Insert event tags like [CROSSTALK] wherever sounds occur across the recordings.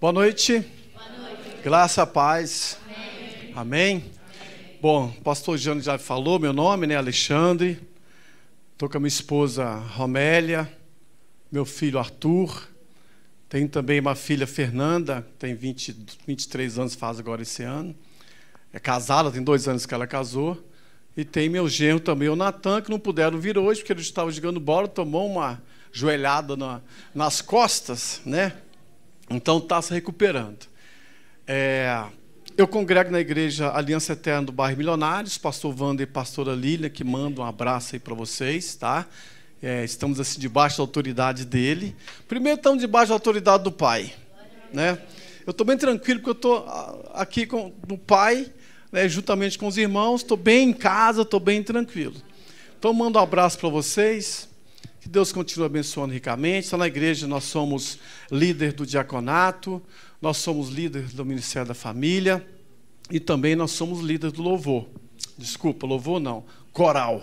Boa noite. Boa noite. Graça, paz. Amém. Amém. Bom, o pastor Jânio já falou meu nome, né? Alexandre. Estou com a minha esposa Romélia, meu filho Arthur. Tenho também uma filha Fernanda, tem 20, 23 anos, faz agora esse ano. É casada, tem dois anos que ela casou. E tem meu genro também, o Natan, que não puderam vir hoje, porque ele estava jogando bola, tomou uma joelhada na, nas costas, né? Então está se recuperando. É, eu congrego na igreja Aliança Eterna do Bairro Milionários, pastor Wander e pastora Lília, que mandam um abraço aí para vocês, tá? É, estamos assim debaixo da autoridade dele. Primeiro estamos debaixo da autoridade do Pai, né? Eu estou bem tranquilo porque eu estou aqui com o Pai, né, juntamente com os irmãos, estou bem em casa, estou bem tranquilo. Então mando um abraço para vocês. Que Deus continue abençoando ricamente. Na igreja, nós somos líder do diaconato, nós somos líder do Ministério da Família e também nós somos líder do louvor. Desculpa, louvor não, coral.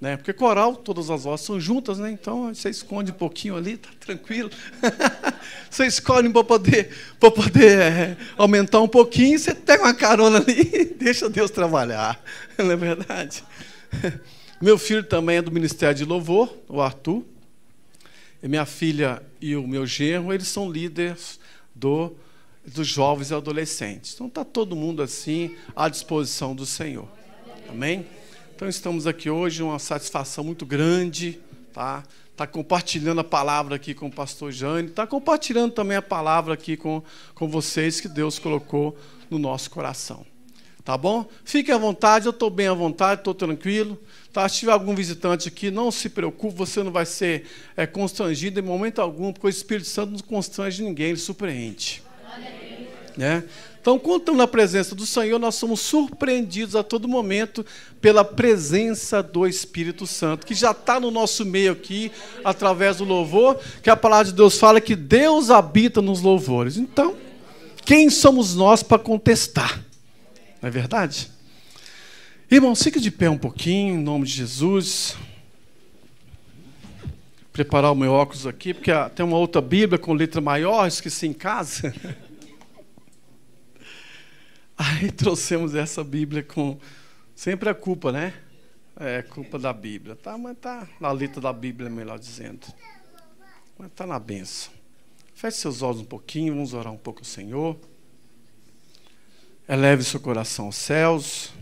Né? Porque coral, todas as vozes são juntas, né? então você esconde um pouquinho ali, tá tranquilo. [LAUGHS] você escolhe para poder, para poder é, aumentar um pouquinho, você pega uma carona ali e [LAUGHS] deixa Deus trabalhar. [LAUGHS] Não é verdade? Meu filho também é do Ministério de Louvor, o Arthur. E minha filha e o meu genro, eles são líderes do, dos jovens e adolescentes. Então está todo mundo assim à disposição do Senhor. Amém? Então estamos aqui hoje, uma satisfação muito grande, tá? Está compartilhando a palavra aqui com o pastor Jane, está compartilhando também a palavra aqui com, com vocês que Deus colocou no nosso coração. Tá bom? Fiquem à vontade, eu estou bem à vontade, estou tranquilo. Tá? Se tiver algum visitante aqui, não se preocupe, você não vai ser é, constrangido em momento algum, porque o Espírito Santo não constrange ninguém, ele surpreende. Né? Então, quando estamos na presença do Senhor, nós somos surpreendidos a todo momento pela presença do Espírito Santo, que já está no nosso meio aqui, através do louvor, que a palavra de Deus fala que Deus habita nos louvores. Então, quem somos nós para contestar? Não é verdade? Irmão, fique de pé um pouquinho, em nome de Jesus. Preparar o meu óculos aqui, porque tem uma outra Bíblia com letra maior, esqueci em casa. [LAUGHS] Aí trouxemos essa Bíblia com. Sempre a culpa, né? É culpa da Bíblia. Tá, mas tá na letra da Bíblia, melhor dizendo. Mas está na benção. Feche seus olhos um pouquinho, vamos orar um pouco ao Senhor. Eleve seu coração aos céus.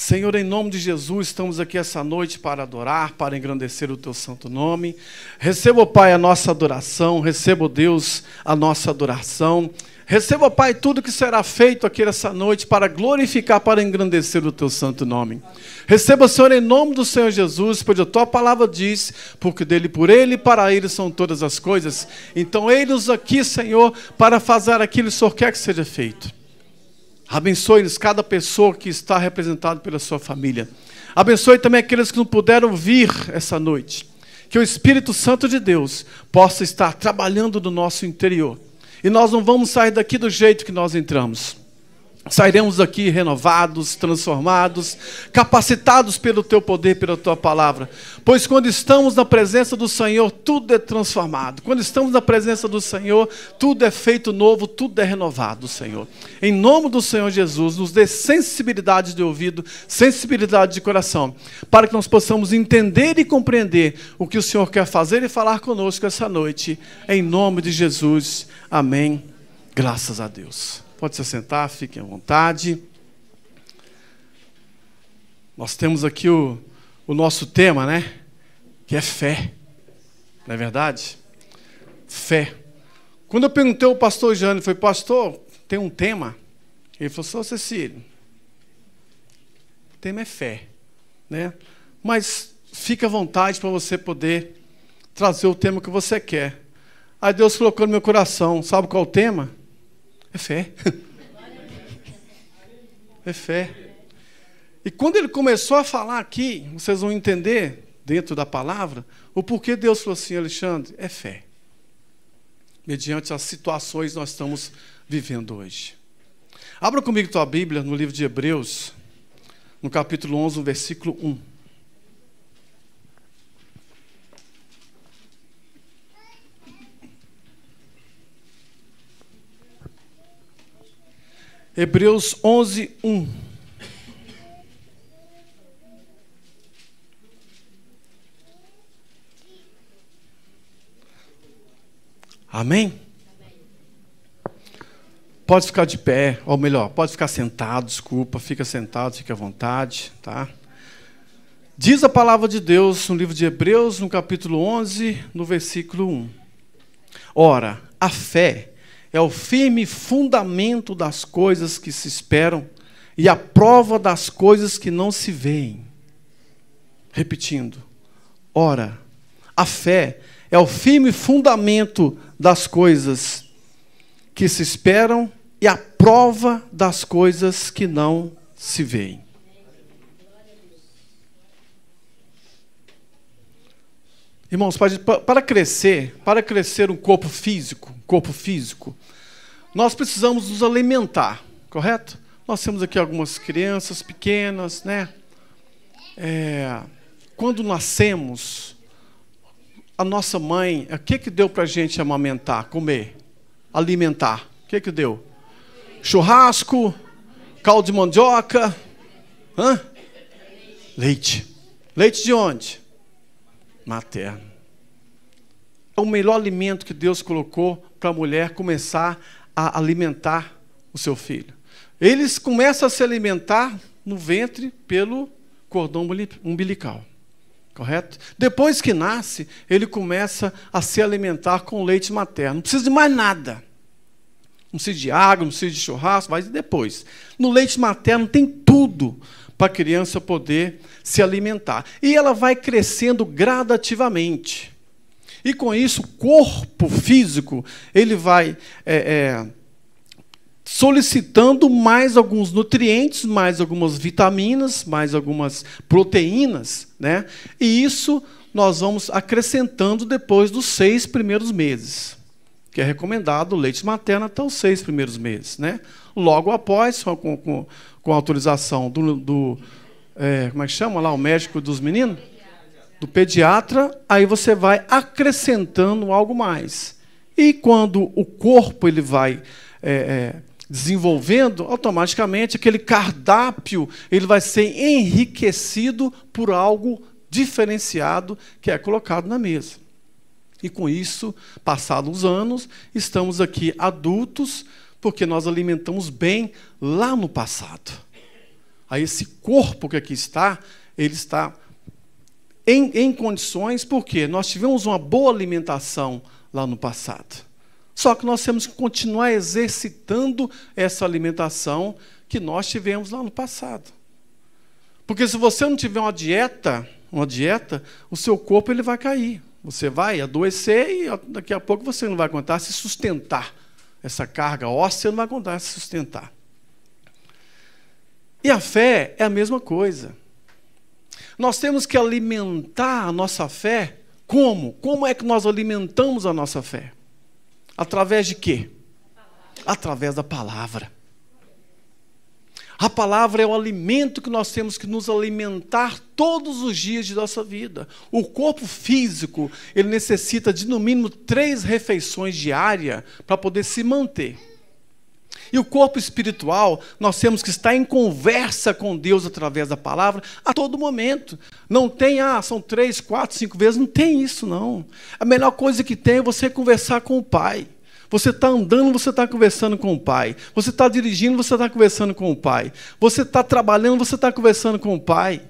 Senhor, em nome de Jesus, estamos aqui essa noite para adorar, para engrandecer o teu santo nome. Receba, Pai, a nossa adoração, receba, Deus, a nossa adoração. Receba, Pai, tudo que será feito aqui essa noite para glorificar, para engrandecer o teu santo nome. Receba, Senhor, em nome do Senhor Jesus, pois a tua palavra diz, porque dele, por ele e para ele são todas as coisas. Então, eis-nos aqui, Senhor, para fazer aquilo que o Senhor quer que seja feito. Abençoe-nos cada pessoa que está representada pela sua família. Abençoe também aqueles que não puderam vir essa noite. Que o Espírito Santo de Deus possa estar trabalhando no nosso interior. E nós não vamos sair daqui do jeito que nós entramos. Sairemos daqui renovados, transformados, capacitados pelo teu poder, pela tua palavra. Pois quando estamos na presença do Senhor, tudo é transformado. Quando estamos na presença do Senhor, tudo é feito novo, tudo é renovado, Senhor. Em nome do Senhor Jesus, nos dê sensibilidade de ouvido, sensibilidade de coração, para que nós possamos entender e compreender o que o Senhor quer fazer e falar conosco essa noite. Em nome de Jesus. Amém. Graças a Deus. Pode se sentar, fiquem à vontade. Nós temos aqui o, o nosso tema, né? Que é fé. Não é verdade? Fé. Quando eu perguntei ao pastor Jânio, foi pastor, tem um tema? Ele falou, só Cecílio, o tema é fé. Né? Mas fique à vontade para você poder trazer o tema que você quer. Aí Deus colocou no meu coração, sabe qual é o tema? É fé. É fé. E quando ele começou a falar aqui, vocês vão entender, dentro da palavra, o porquê Deus falou assim, Alexandre, é fé. Mediante as situações que nós estamos vivendo hoje. Abra comigo tua Bíblia no livro de Hebreus, no capítulo 11, no versículo 1. Hebreus 11, 1. Amém? Pode ficar de pé, ou melhor, pode ficar sentado, desculpa, fica sentado, fique à vontade, tá? Diz a palavra de Deus no livro de Hebreus, no capítulo 11, no versículo 1. Ora, a fé é o firme fundamento das coisas que se esperam e a prova das coisas que não se veem. Repetindo. Ora, a fé é o firme fundamento das coisas que se esperam e a prova das coisas que não se veem. Irmãos, para crescer, para crescer um corpo físico, corpo físico, nós precisamos nos alimentar, correto? Nós temos aqui algumas crianças pequenas, né? É, quando nascemos, a nossa mãe, o que que deu para a gente amamentar, comer, alimentar? O que que deu? Churrasco, caldo de mandioca, hã? Leite. Leite de onde? Materno. É o melhor alimento que Deus colocou para a mulher começar a alimentar o seu filho. Eles começam a se alimentar no ventre pelo cordão umbilical correto? Depois que nasce, ele começa a se alimentar com leite materno. Não precisa de mais nada. Não precisa de água, não precisa de churrasco, vai depois. No leite materno tem tudo para a criança poder se alimentar. E ela vai crescendo gradativamente. E com isso, o corpo físico, ele vai é, é, solicitando mais alguns nutrientes, mais algumas vitaminas, mais algumas proteínas, né? E isso nós vamos acrescentando depois dos seis primeiros meses, que é recomendado o leite materno até os seis primeiros meses, né? Logo após, com, com, com autorização do, do é, como é que chama lá, o médico dos meninos? Do pediatra, aí você vai acrescentando algo mais. E quando o corpo ele vai é, é, desenvolvendo, automaticamente aquele cardápio ele vai ser enriquecido por algo diferenciado que é colocado na mesa. E com isso, passados os anos, estamos aqui adultos, porque nós alimentamos bem lá no passado. Aí esse corpo que aqui está, ele está em, em condições, porque nós tivemos uma boa alimentação lá no passado. Só que nós temos que continuar exercitando essa alimentação que nós tivemos lá no passado. Porque se você não tiver uma dieta, uma dieta, o seu corpo ele vai cair. Você vai adoecer e daqui a pouco você não vai aguentar se sustentar. Essa carga óssea não vai aguentar se sustentar. E a fé é a mesma coisa. Nós temos que alimentar a nossa fé como? Como é que nós alimentamos a nossa fé? Através de quê? Através da palavra. A palavra é o alimento que nós temos que nos alimentar todos os dias de nossa vida. O corpo físico, ele necessita de no mínimo três refeições diárias para poder se manter. E o corpo espiritual, nós temos que estar em conversa com Deus através da palavra a todo momento. Não tem, ah, são três, quatro, cinco vezes, não tem isso, não. A melhor coisa que tem é você conversar com o Pai. Você está andando, você está conversando com o Pai. Você está dirigindo, você está conversando com o Pai. Você está trabalhando, você está conversando com o Pai.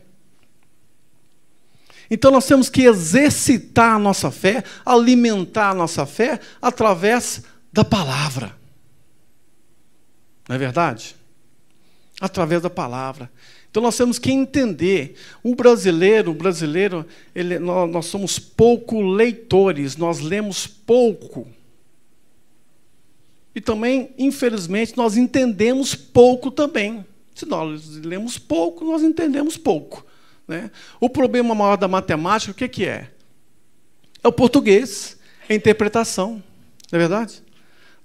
Então nós temos que exercitar a nossa fé, alimentar a nossa fé através da palavra. Não é verdade? Através da palavra. Então nós temos que entender. O brasileiro, o brasileiro, ele, nós, nós somos pouco leitores, nós lemos pouco. E também, infelizmente, nós entendemos pouco também. Se nós lemos pouco, nós entendemos pouco. Né? O problema maior da matemática, o que, é? É o português, é a interpretação. Não é verdade?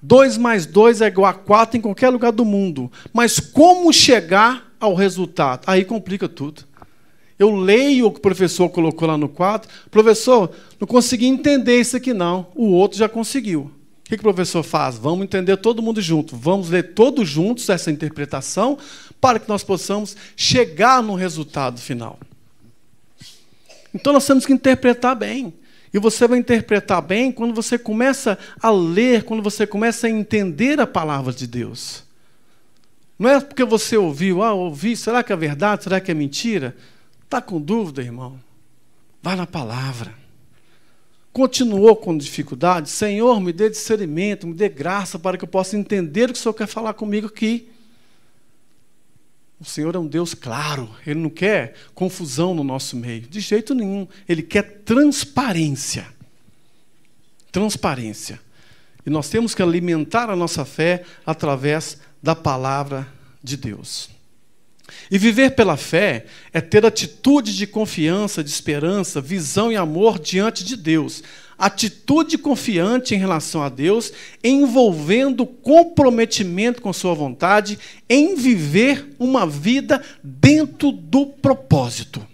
2 mais 2 é igual a 4 em qualquer lugar do mundo. Mas como chegar ao resultado? Aí complica tudo. Eu leio o que o professor colocou lá no quadro. Professor, não consegui entender isso aqui não. O outro já conseguiu. O que, o professor faz? Vamos entender todo mundo junto. Vamos ler todos juntos essa interpretação para que nós possamos chegar no resultado final. Então nós temos que interpretar bem. E você vai interpretar bem quando você começa a ler, quando você começa a entender a palavra de Deus. Não é porque você ouviu, ah, ouvi, será que é verdade? Será que é mentira? Está com dúvida, irmão? Vá na palavra. Continuou com dificuldade? Senhor, me dê discernimento, me dê graça para que eu possa entender o que o Senhor quer falar comigo aqui. O Senhor é um Deus claro, Ele não quer confusão no nosso meio, de jeito nenhum. Ele quer transparência. Transparência. E nós temos que alimentar a nossa fé através da palavra de Deus. E viver pela fé é ter atitude de confiança, de esperança, visão e amor diante de Deus. Atitude confiante em relação a Deus, envolvendo comprometimento com Sua vontade, em viver uma vida dentro do propósito.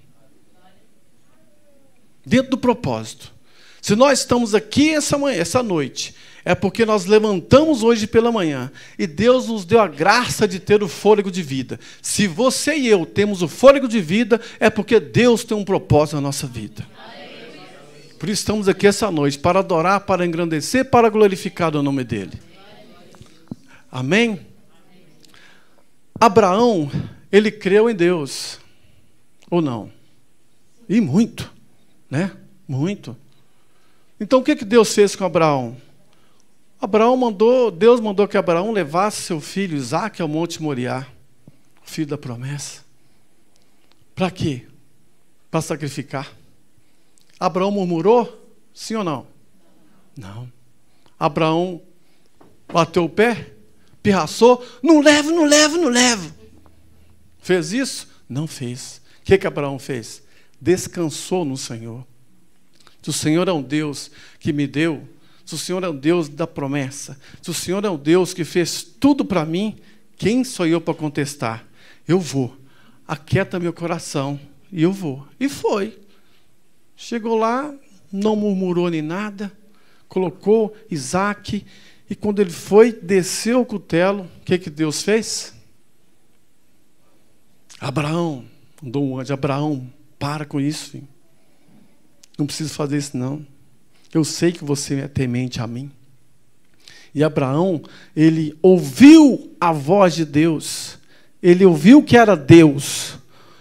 Dentro do propósito. Se nós estamos aqui essa, manhã, essa noite é porque nós levantamos hoje pela manhã e Deus nos deu a graça de ter o fôlego de vida. Se você e eu temos o fôlego de vida, é porque Deus tem um propósito na nossa vida. Por isso estamos aqui essa noite para adorar, para engrandecer, para glorificar o nome dele. Amém? Abraão, ele creu em Deus. Ou não? E muito, né? Muito. Então o que, que Deus fez com Abraão? Abraão mandou, Deus mandou que Abraão levasse seu filho Isaac ao Monte Moriá, filho da promessa. Para quê? Para sacrificar. Abraão murmurou? Sim ou não? Não. Abraão bateu o pé, pirraçou, não levo, não levo, não levo. Fez isso? Não fez. O que, que Abraão fez? Descansou no Senhor. O Senhor é um Deus que me deu se o Senhor é o Deus da promessa, se o Senhor é o Deus que fez tudo para mim, quem sou eu para contestar? Eu vou. Aquieta meu coração e eu vou. E foi. Chegou lá, não murmurou nem nada, colocou Isaac, e quando ele foi, desceu o cutelo, o que, que Deus fez? Abraão, mandou um anjo, Abraão, para com isso, filho. não preciso fazer isso não. Eu sei que você é temente a mim. E Abraão, ele ouviu a voz de Deus. Ele ouviu que era Deus.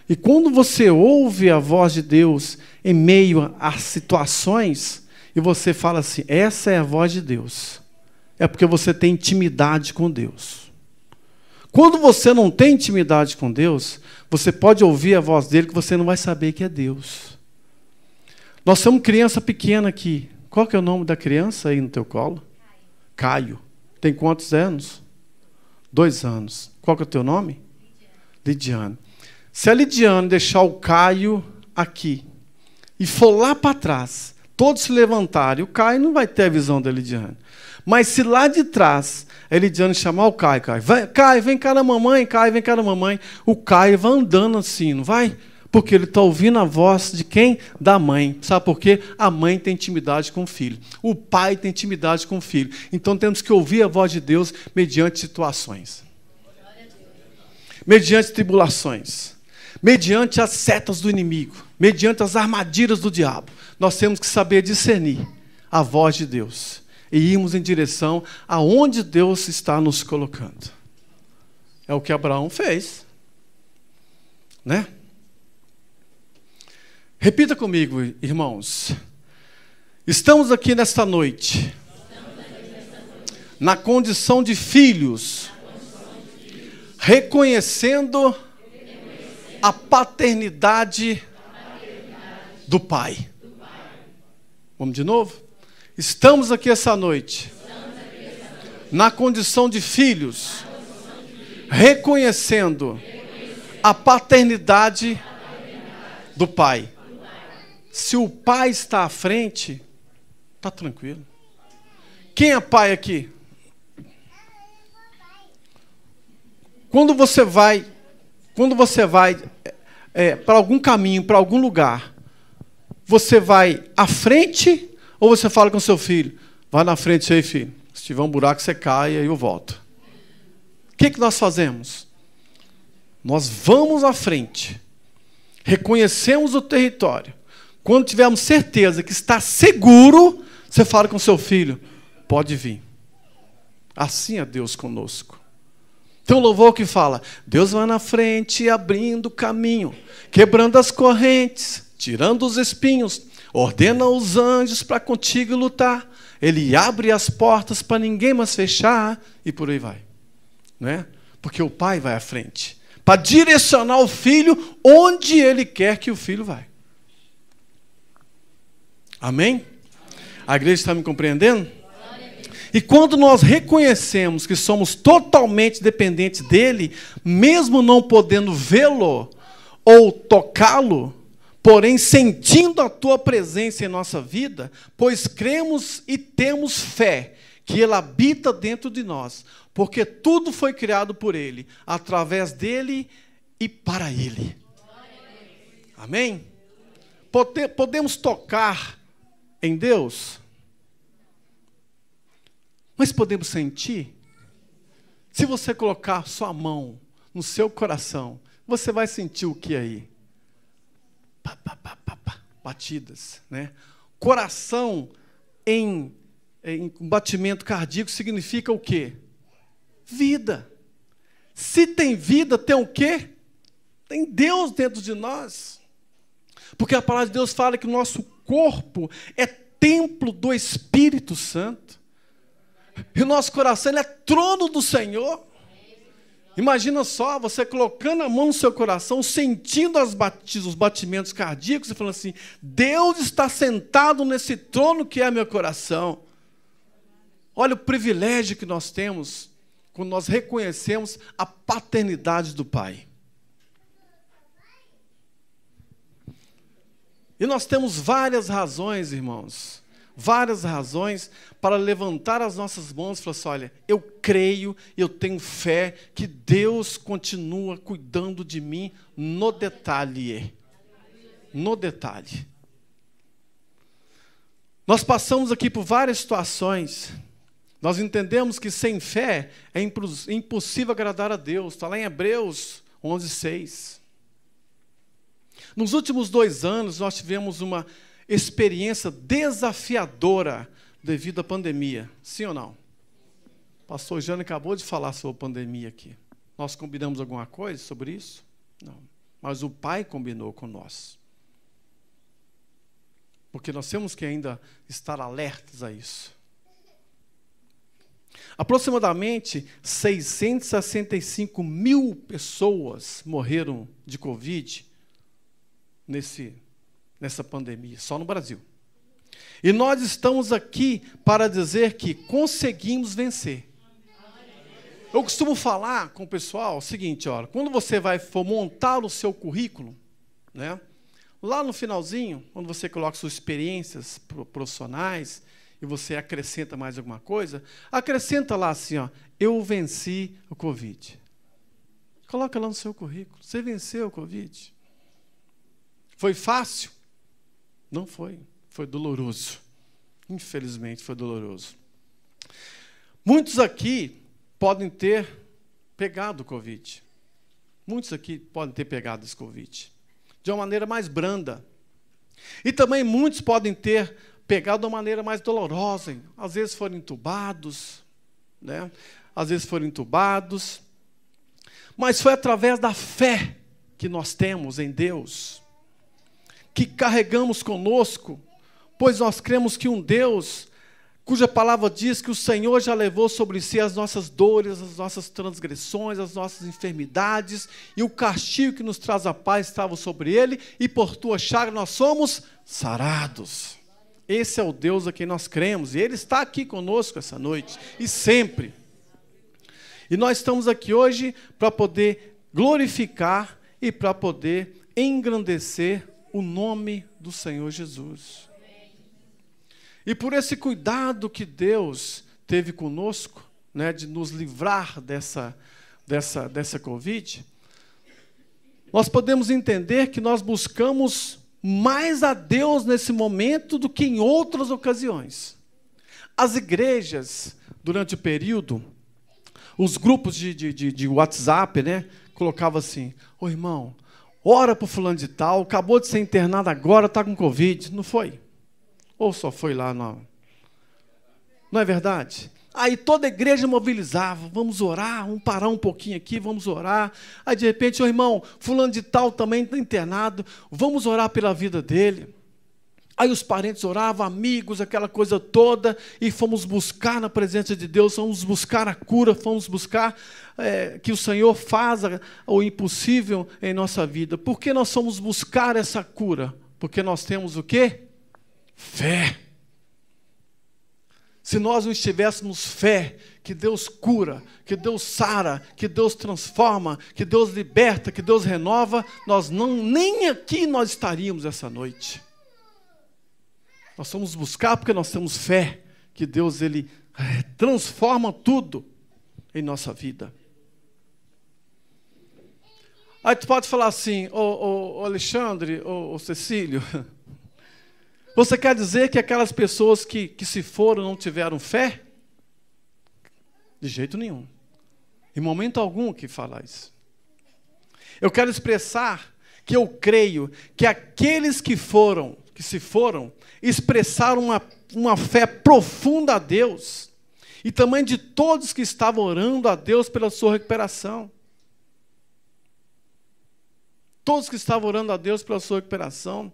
E quando você ouve a voz de Deus em meio às situações, e você fala assim: essa é a voz de Deus, é porque você tem intimidade com Deus. Quando você não tem intimidade com Deus, você pode ouvir a voz dele que você não vai saber que é Deus. Nós somos criança pequena aqui. Qual que é o nome da criança aí no teu colo? Caio. Caio. Tem quantos anos? Dois anos. Qual que é o teu nome? Lidiane. Se a Lidiane deixar o Caio aqui e for lá para trás, todos se levantarem, o Caio não vai ter a visão da Lidiane. Mas se lá de trás a Lidiane chamar o Caio, Caio, vai, Caio, vem cá na mamãe, Caio, vem cá na mamãe, o Caio vai andando assim, não vai? Porque ele está ouvindo a voz de quem? Da mãe. Sabe por quê? A mãe tem intimidade com o filho. O pai tem intimidade com o filho. Então temos que ouvir a voz de Deus mediante situações. Mediante tribulações. Mediante as setas do inimigo. Mediante as armadilhas do diabo. Nós temos que saber discernir a voz de Deus. E irmos em direção aonde Deus está nos colocando. É o que Abraão fez. Né? Repita comigo, irmãos. Estamos aqui nesta noite, na condição de filhos, reconhecendo a paternidade do Pai. Vamos de novo? Estamos aqui essa noite, na condição de filhos, reconhecendo a paternidade do Pai. Se o pai está à frente, está tranquilo. Quem é pai aqui? Quando você vai, quando você vai é, para algum caminho, para algum lugar, você vai à frente ou você fala com seu filho? Vai na frente aí, filho. Se tiver um buraco, você cai e eu volto. O que, que nós fazemos? Nós vamos à frente, reconhecemos o território. Quando tivermos certeza que está seguro, você fala com seu filho: pode vir. Assim é Deus conosco. Tem um louvor que fala: Deus vai na frente abrindo caminho, quebrando as correntes, tirando os espinhos, ordena os anjos para contigo lutar. Ele abre as portas para ninguém mais fechar e por aí vai. Não é? Porque o pai vai à frente para direcionar o filho onde ele quer que o filho vai. Amém? A igreja está me compreendendo? E quando nós reconhecemos que somos totalmente dependentes dele, mesmo não podendo vê-lo ou tocá-lo, porém sentindo a tua presença em nossa vida, pois cremos e temos fé que ele habita dentro de nós, porque tudo foi criado por ele, através dele e para ele. Amém? Podemos tocar em Deus? Mas podemos sentir? Se você colocar sua mão no seu coração, você vai sentir o que aí? Pá, pá, pá, Batidas, né? Coração em, em batimento cardíaco significa o quê? Vida. Se tem vida, tem o quê? Tem Deus dentro de nós. Porque a palavra de Deus fala que o nosso corpo é templo do Espírito Santo. E o nosso coração é trono do Senhor. Imagina só, você colocando a mão no seu coração, sentindo os batimentos cardíacos e falando assim: Deus está sentado nesse trono que é meu coração. Olha o privilégio que nós temos quando nós reconhecemos a paternidade do Pai. E nós temos várias razões, irmãos, várias razões para levantar as nossas mãos e falar assim: olha, eu creio, eu tenho fé que Deus continua cuidando de mim no detalhe. No detalhe. Nós passamos aqui por várias situações. Nós entendemos que sem fé é impossível agradar a Deus. Está lá em Hebreus 11, 6. Nos últimos dois anos, nós tivemos uma experiência desafiadora devido à pandemia. Sim ou não? O pastor Jânio acabou de falar sobre a pandemia aqui. Nós combinamos alguma coisa sobre isso? Não. Mas o Pai combinou com nós. Porque nós temos que ainda estar alertas a isso. Aproximadamente 665 mil pessoas morreram de Covid nesse nessa pandemia, só no Brasil. E nós estamos aqui para dizer que conseguimos vencer. Eu costumo falar com o pessoal o seguinte, olha, quando você vai for montar o seu currículo, né? Lá no finalzinho, quando você coloca suas experiências profissionais e você acrescenta mais alguma coisa, acrescenta lá assim, ó, eu venci o Covid. Coloca lá no seu currículo, você venceu o Covid. Foi fácil? Não foi. Foi doloroso. Infelizmente foi doloroso. Muitos aqui podem ter pegado o Covid. Muitos aqui podem ter pegado esse Covid. De uma maneira mais branda. E também muitos podem ter pegado de uma maneira mais dolorosa. Às vezes foram entubados, né? às vezes foram entubados. Mas foi através da fé que nós temos em Deus que carregamos conosco, pois nós cremos que um Deus, cuja palavra diz que o Senhor já levou sobre si as nossas dores, as nossas transgressões, as nossas enfermidades, e o castigo que nos traz a paz estava sobre ele, e por tua chaga nós somos sarados. Esse é o Deus a quem nós cremos, e Ele está aqui conosco essa noite, e sempre. E nós estamos aqui hoje para poder glorificar e para poder engrandecer o nome do Senhor Jesus. E por esse cuidado que Deus teve conosco, né, de nos livrar dessa, dessa, dessa Covid, nós podemos entender que nós buscamos mais a Deus nesse momento do que em outras ocasiões. As igrejas durante o período, os grupos de, de, de, WhatsApp, né? Colocava assim, ô irmão, ora para o fulano de tal, acabou de ser internado agora, está com Covid. Não foi? Ou só foi lá, não? Não é verdade? Aí toda a igreja mobilizava, vamos orar, vamos parar um pouquinho aqui, vamos orar. Aí de repente, o irmão, fulano de tal também está internado, vamos orar pela vida dele. Aí os parentes oravam, amigos, aquela coisa toda, e fomos buscar na presença de Deus, fomos buscar a cura, fomos buscar é, que o Senhor faça o impossível em nossa vida. Por que nós fomos buscar essa cura? Porque nós temos o quê? Fé. Se nós não estivéssemos fé, que Deus cura, que Deus sara, que Deus transforma, que Deus liberta, que Deus renova, nós não nem aqui nós estaríamos essa noite. Nós vamos buscar porque nós temos fé que Deus ele é, transforma tudo em nossa vida. Aí tu pode falar assim, ô, Alexandre, ô Cecílio, [LAUGHS] Você quer dizer que aquelas pessoas que, que se foram não tiveram fé? De jeito nenhum. Em momento algum que falar isso. Eu quero expressar que eu creio que aqueles que foram, que se foram, expressaram uma, uma fé profunda a Deus. E também de todos que estavam orando a Deus pela sua recuperação. Todos que estavam orando a Deus pela sua recuperação.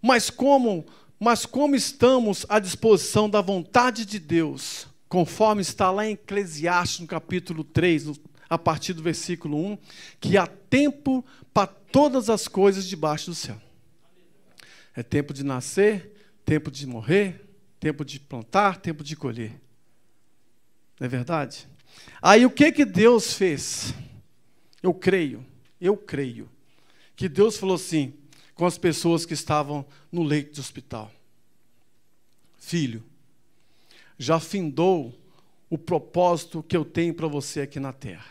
Mas como, mas como estamos à disposição da vontade de Deus, conforme está lá em Eclesiastes, no capítulo 3, a partir do versículo 1, que há tempo para todas as coisas debaixo do céu. É tempo de nascer, tempo de morrer, tempo de plantar, tempo de colher. Não é verdade? Aí o que que Deus fez? Eu creio, eu creio, que Deus falou assim: com as pessoas que estavam no leito de hospital. Filho, já findou o propósito que eu tenho para você aqui na terra.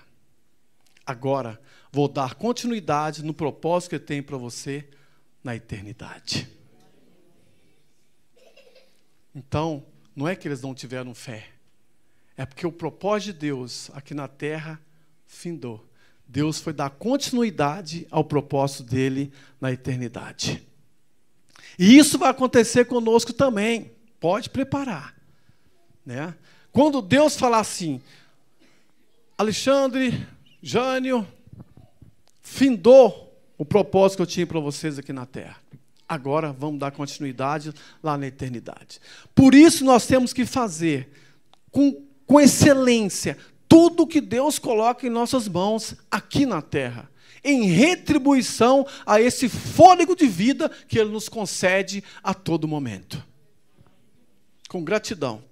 Agora, vou dar continuidade no propósito que eu tenho para você na eternidade. Então, não é que eles não tiveram fé, é porque o propósito de Deus aqui na terra findou. Deus foi dar continuidade ao propósito dele na eternidade. E isso vai acontecer conosco também. Pode preparar. Né? Quando Deus falar assim, Alexandre, Jânio, findou o propósito que eu tinha para vocês aqui na terra. Agora vamos dar continuidade lá na eternidade. Por isso nós temos que fazer com, com excelência tudo que Deus coloca em nossas mãos aqui na terra, em retribuição a esse fôlego de vida que Ele nos concede a todo momento. Com gratidão.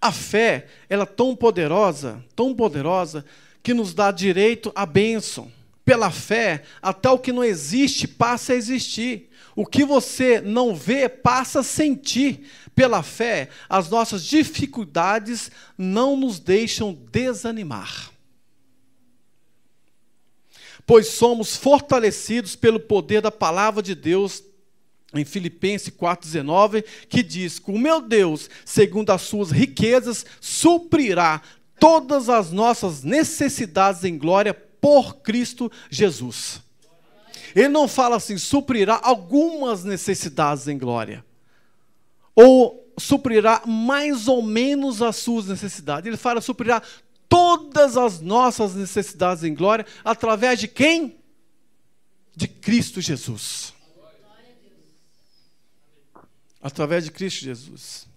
A fé, ela é tão poderosa, tão poderosa, que nos dá direito à bênção. Pela fé, até o que não existe passa a existir. O que você não vê passa a sentir. Pela fé, as nossas dificuldades não nos deixam desanimar. Pois somos fortalecidos pelo poder da palavra de Deus em Filipenses 4,19, que diz: o meu Deus, segundo as suas riquezas, suprirá todas as nossas necessidades em glória por Cristo Jesus. Ele não fala assim, suprirá algumas necessidades em glória ou suprirá mais ou menos as suas necessidades. Ele fala suprirá todas as nossas necessidades em glória através de quem? De Cristo Jesus. Através de Cristo Jesus.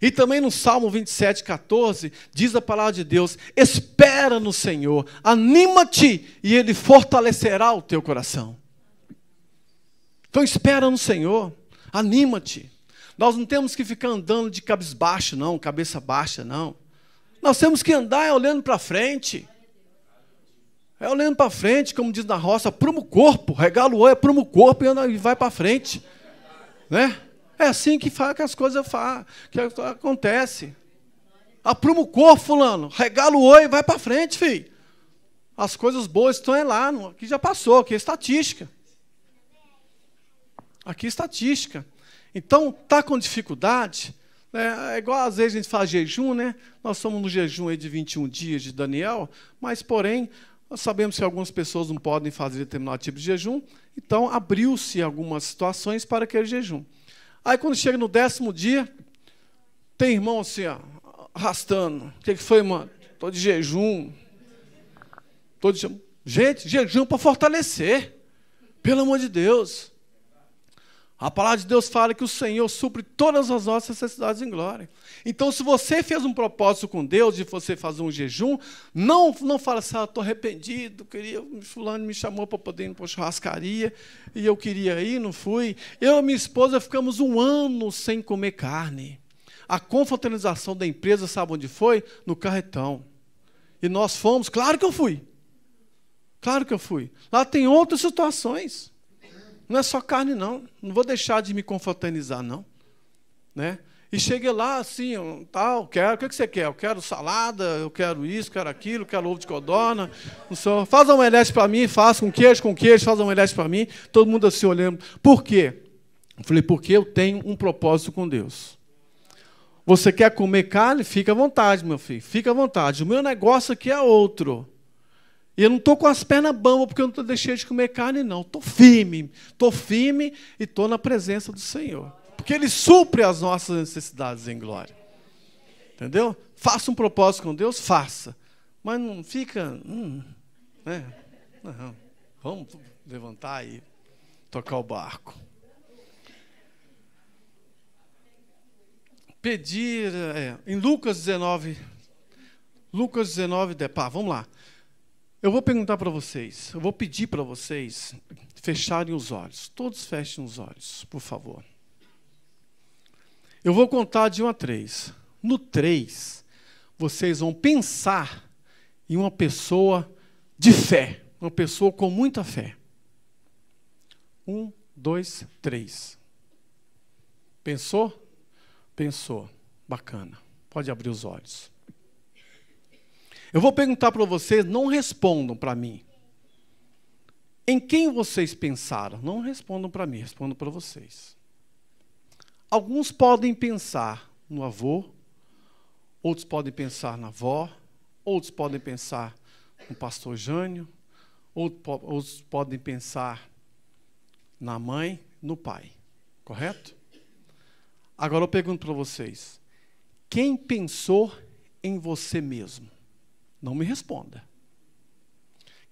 E também no Salmo 27, 14, diz a palavra de Deus: espera no Senhor, anima-te e Ele fortalecerá o teu coração. Então espera no Senhor, anima-te. Nós não temos que ficar andando de cabeça baixa, não, cabeça baixa, não. Nós temos que andar olhando para frente. É olhando para frente, como diz na roça, prumo corpo, regala o olho, prumo corpo e, anda, e vai para frente. Né? É assim que, faz, que as coisas faz, que acontece. Apruma o corpo, fulano, regala o olho e vai para frente, filho. As coisas boas estão lá, aqui já passou, aqui é estatística. Aqui é estatística. Então, está com dificuldade? É, é, igual às vezes a gente faz jejum, né? Nós estamos no jejum aí de 21 dias de Daniel, mas, porém, nós sabemos que algumas pessoas não podem fazer determinado tipo de jejum, então abriu-se algumas situações para aquele jejum. Aí, quando chega no décimo dia, tem irmão assim, ó, arrastando. O que, que foi, mano? Estou de jejum. Tô de jejum. Gente, jejum para fortalecer. Pelo amor de Deus. A palavra de Deus fala que o Senhor supre todas as nossas necessidades em glória. Então, se você fez um propósito com Deus de você fazer um jejum, não, não fala assim, ah, estou arrependido, queria, fulano me chamou para poder ir para churrascaria, e eu queria ir, não fui. Eu e minha esposa ficamos um ano sem comer carne. A confraternização da empresa, sabe onde foi? No carretão. E nós fomos, claro que eu fui. Claro que eu fui. Lá tem outras situações. Não é só carne, não. Não vou deixar de me confraternizar, não. Né? E cheguei lá assim, tal, quero, o que você quer? Eu quero salada, eu quero isso, quero aquilo, quero ovo de codorna. O senhor, faz uma omelete para mim, faz com queijo, com queijo, faz uma omelete para mim. Todo mundo assim olhando. Por quê? Eu falei, porque eu tenho um propósito com Deus. Você quer comer carne? Fica à vontade, meu filho, fica à vontade. O meu negócio aqui é outro. E eu não estou com as pernas bambas porque eu não deixei de comer carne, não. Estou firme, estou firme e estou na presença do Senhor. Porque Ele supre as nossas necessidades em glória. Entendeu? Faça um propósito com Deus, faça. Mas não fica. Hum, né? não. Vamos levantar e tocar o barco. Pedir. É, em Lucas 19. Lucas 19, pá, vamos lá. Eu vou perguntar para vocês, eu vou pedir para vocês fecharem os olhos. Todos fechem os olhos, por favor. Eu vou contar de 1 a 3. No 3, vocês vão pensar em uma pessoa de fé, uma pessoa com muita fé. Um, dois, três. Pensou? Pensou. Bacana. Pode abrir os olhos. Eu vou perguntar para vocês, não respondam para mim. Em quem vocês pensaram? Não respondam para mim, respondam para vocês. Alguns podem pensar no avô, outros podem pensar na avó, outros podem pensar no pastor Jânio, outros podem pensar na mãe, no pai. Correto? Agora eu pergunto para vocês: quem pensou em você mesmo? Não me responda.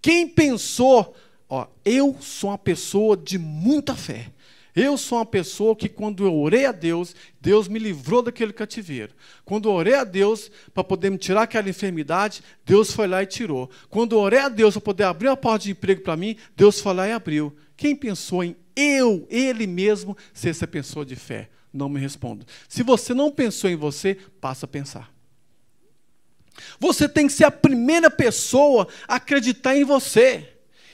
Quem pensou, ó, eu sou uma pessoa de muita fé. Eu sou uma pessoa que, quando eu orei a Deus, Deus me livrou daquele cativeiro. Quando eu orei a Deus para poder me tirar aquela enfermidade, Deus foi lá e tirou. Quando eu orei a Deus para poder abrir uma porta de emprego para mim, Deus foi lá e abriu. Quem pensou em eu, Ele mesmo, ser essa pessoa de fé? Não me responda. Se você não pensou em você, passa a pensar. Você tem que ser a primeira pessoa a acreditar em você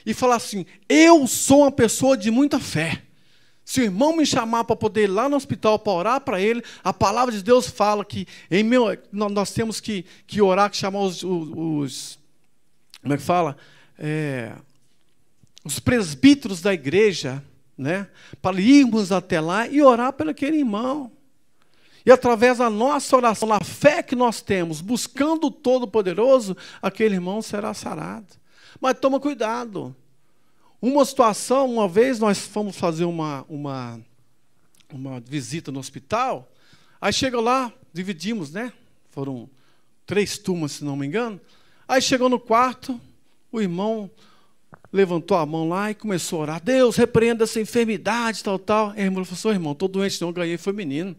e falar assim: eu sou uma pessoa de muita fé. Se o irmão me chamar para poder ir lá no hospital para orar para ele, a palavra de Deus fala que em meu, nós temos que, que orar, que chamar os, os, como é que fala? É, os presbíteros da igreja, né? Para irmos até lá e orar pelo aquele irmão. E através da nossa oração, a fé que nós temos, buscando o Todo-Poderoso, aquele irmão será sarado. Mas toma cuidado. Uma situação, uma vez nós fomos fazer uma, uma, uma visita no hospital, aí chega lá, dividimos, né? Foram três turmas, se não me engano. Aí chegou no quarto, o irmão levantou a mão lá e começou a orar. Deus, repreenda essa enfermidade, tal, tal. E a irmã falou, irmão, estou doente, não ganhei, foi menino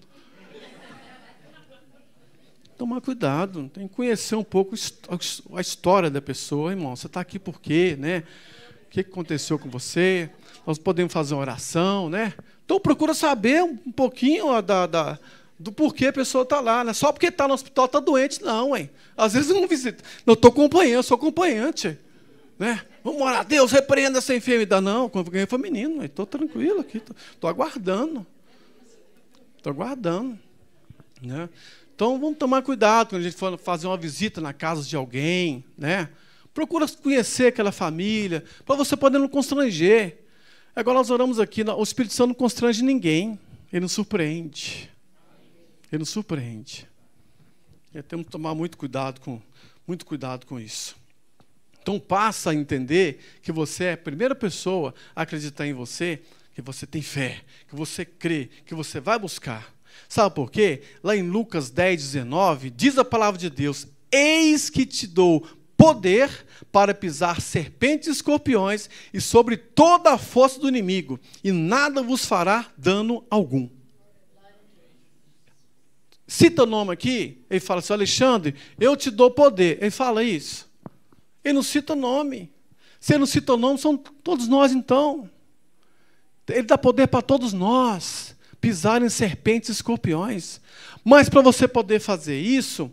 tomar cuidado, tem que conhecer um pouco a história da pessoa, irmão. Você está aqui por quê, né? O que aconteceu com você? Nós podemos fazer uma oração, né? Então procura saber um pouquinho da, da do porquê a pessoa está lá, né? Só porque está no hospital está doente, não, hein? Às vezes não visito. Não estou acompanhando, sou acompanhante. Né? Vamos orar, Deus, repreenda essa enfermidade. Não, quando ganhei foi menino, estou tranquilo aqui, estou aguardando. Estou aguardando. Né? Então vamos tomar cuidado quando a gente for fazer uma visita na casa de alguém, né? Procura conhecer aquela família, para você poder não constranger. Agora nós oramos aqui, o Espírito Santo não constrange ninguém, ele nos surpreende. Ele nos surpreende. E temos que tomar muito cuidado com, muito cuidado com isso. Então passa a entender que você é a primeira pessoa a acreditar em você, que você tem fé, que você crê, que você vai buscar. Sabe por quê? Lá em Lucas 10, 19, diz a palavra de Deus: Eis que te dou poder para pisar serpentes e escorpiões e sobre toda a força do inimigo, e nada vos fará dano algum. Cita o nome aqui, ele fala assim: Alexandre, eu te dou poder. Ele fala isso. Ele não cita nome. Se ele não cita o nome, são todos nós então. Ele dá poder para todos nós pisar em serpentes e escorpiões. Mas para você poder fazer isso,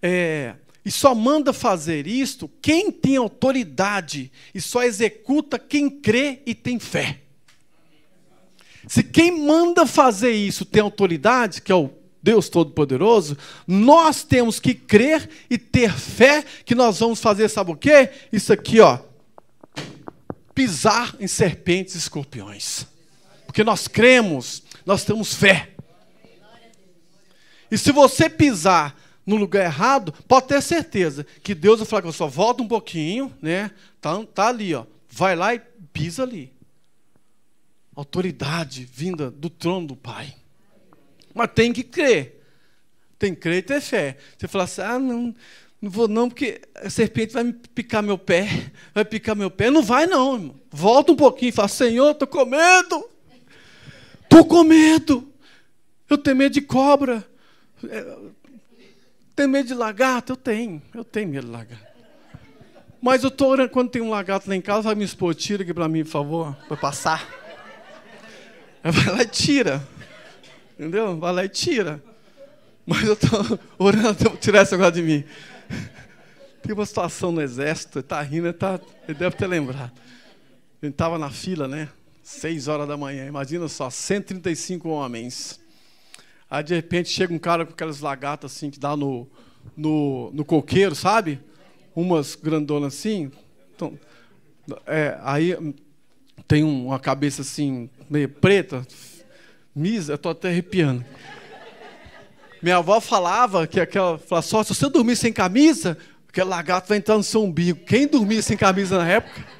é, e só manda fazer isto quem tem autoridade, e só executa quem crê e tem fé. Se quem manda fazer isso tem autoridade, que é o Deus Todo-Poderoso, nós temos que crer e ter fé que nós vamos fazer, sabe o quê? Isso aqui, ó. Pisar em serpentes e escorpiões. Porque nós cremos, nós temos fé. E se você pisar no lugar errado, pode ter certeza que Deus vai falar com você, volta um pouquinho, né? Tá, tá ali, ó. Vai lá e pisa ali. Autoridade vinda do trono do Pai. Mas tem que crer. Tem que crer e ter fé. Você fala assim, ah, não, não vou não, porque a serpente vai me picar meu pé, vai picar meu pé. Não vai não, irmão. Volta um pouquinho e fala, Senhor, estou com medo. Estou com medo. Eu tenho medo de cobra. É, tenho medo de lagarto? Eu tenho. Eu tenho medo de lagarto. Mas eu estou orando, quando tem um lagarto lá em casa, vai me expor, tira aqui para mim, por favor, para passar. [LAUGHS] Vai lá e tira. Entendeu? Vai lá e tira. Mas eu estou [LAUGHS] orando para tirar esse negócio de mim. [LAUGHS] Tem uma situação no exército, ele está rindo, ele, tá, ele deve ter lembrado. Ele estava na fila, né? Seis horas da manhã, imagina só, 135 homens. Aí de repente chega um cara com aquelas lagartas assim que dá no, no, no coqueiro, sabe? Umas grandonas assim. Então, é, aí tem uma cabeça assim, meio preta, Misa, eu estou até arrepiando. Minha avó falava que aquela. Falava só, se você dormir sem camisa, aquele lagarto vai entrar no seu umbigo. Quem dormia sem camisa na época?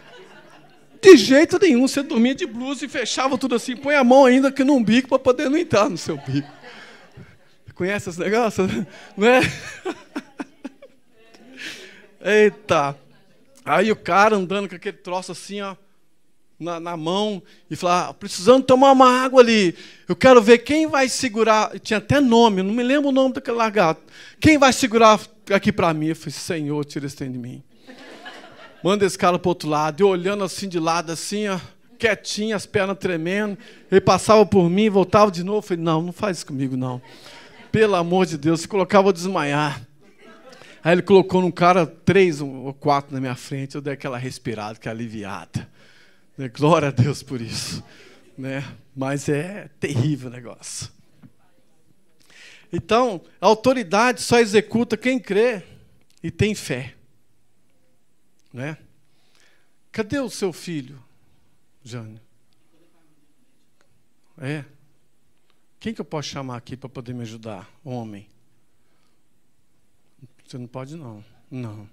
De jeito nenhum, você dormia de blusa e fechava tudo assim, põe a mão ainda aqui no umbigo para poder não entrar no seu umbigo. Conhece esse negócio? [LAUGHS] Não é? [LAUGHS] Eita! Aí o cara andando com aquele troço assim, ó na, na mão e falar, ah, precisando tomar uma água ali. Eu quero ver quem vai segurar. Tinha até nome, não me lembro o nome daquele lagarto. Quem vai segurar aqui para mim? Eu falei, Senhor, tira esse trem de mim. Manda esse cara para outro lado. E olhando assim de lado, assim, ó, quietinho, as pernas tremendo. Ele passava por mim, voltava de novo. Eu falei, não, não faz isso comigo, não. Pelo amor de Deus, se colocar, eu vou desmaiar. Aí ele colocou num cara três ou quatro na minha frente, eu dei aquela respirada, que aliviada. Né? Glória a Deus por isso. Né? Mas é terrível o negócio. Então, a autoridade só executa quem crê e tem fé. Né? Cadê o seu filho, Jânio? É. Quem que eu posso chamar aqui para poder me ajudar? Homem. Você não pode, não. Não.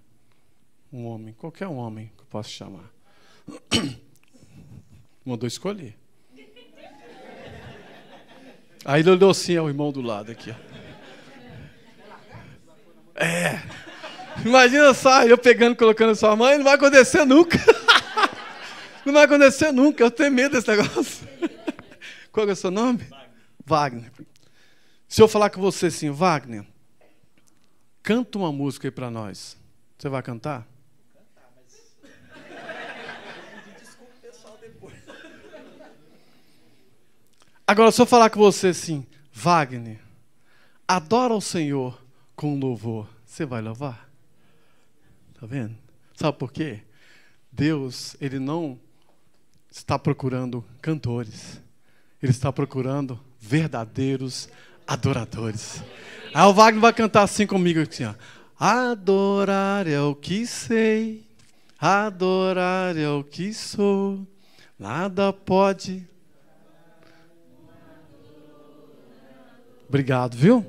Um homem. Qualquer homem que eu posso chamar. [COUGHS] Mandou escolher. Aí ele olhou assim, é o irmão do lado aqui. Ó. É. Imagina só, eu pegando, colocando sua mãe, não vai acontecer nunca. [LAUGHS] Não vai acontecer nunca, eu tenho medo desse negócio. [LAUGHS] Qual é o seu nome? Wagner. Wagner. Se eu falar com você assim, Wagner, canta uma música aí para nós. Você vai cantar? Agora, se eu falar com você assim, Wagner, adora o Senhor com louvor, você vai louvar? Está vendo? Sabe por quê? Deus, Ele não está procurando cantores, Ele está procurando verdadeiros adoradores. Aí o Wagner vai cantar assim comigo, assim, ó. Adorar é o que sei, adorar é o que sou, nada pode Obrigado, viu?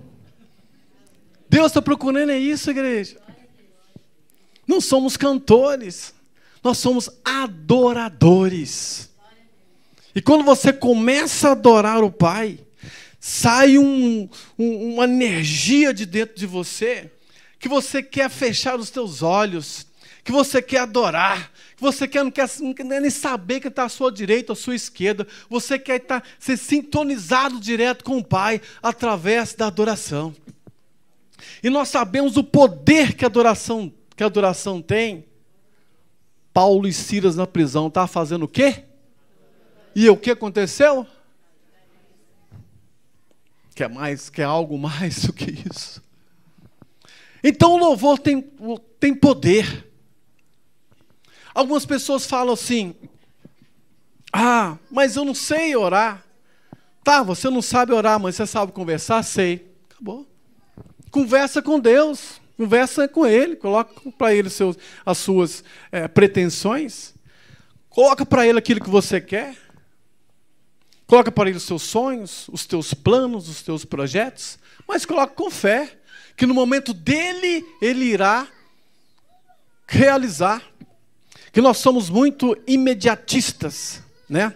Deus está procurando é isso, igreja. Não somos cantores, nós somos adoradores. E quando você começa a adorar o Pai, sai um, um, uma energia de dentro de você que você quer fechar os teus olhos, que você quer adorar, que você quer, não quer, não quer nem saber que está à sua direita ou à sua esquerda, você quer estar, ser sintonizado direto com o Pai através da adoração. E nós sabemos o poder que a adoração, que adoração tem. Paulo e Silas na prisão tá fazendo o quê? E o que aconteceu? Quer mais, quer algo mais do que isso? Então o louvor tem, tem poder. Algumas pessoas falam assim: Ah, mas eu não sei orar. Tá, você não sabe orar, mas você sabe conversar? Sei. Acabou. Conversa com Deus, conversa com Ele, coloca para Ele seus, as suas é, pretensões, coloca para Ele aquilo que você quer. Coloca para ele os seus sonhos, os teus planos, os teus projetos, mas coloca com fé, que no momento dele, ele irá realizar. Que nós somos muito imediatistas, né?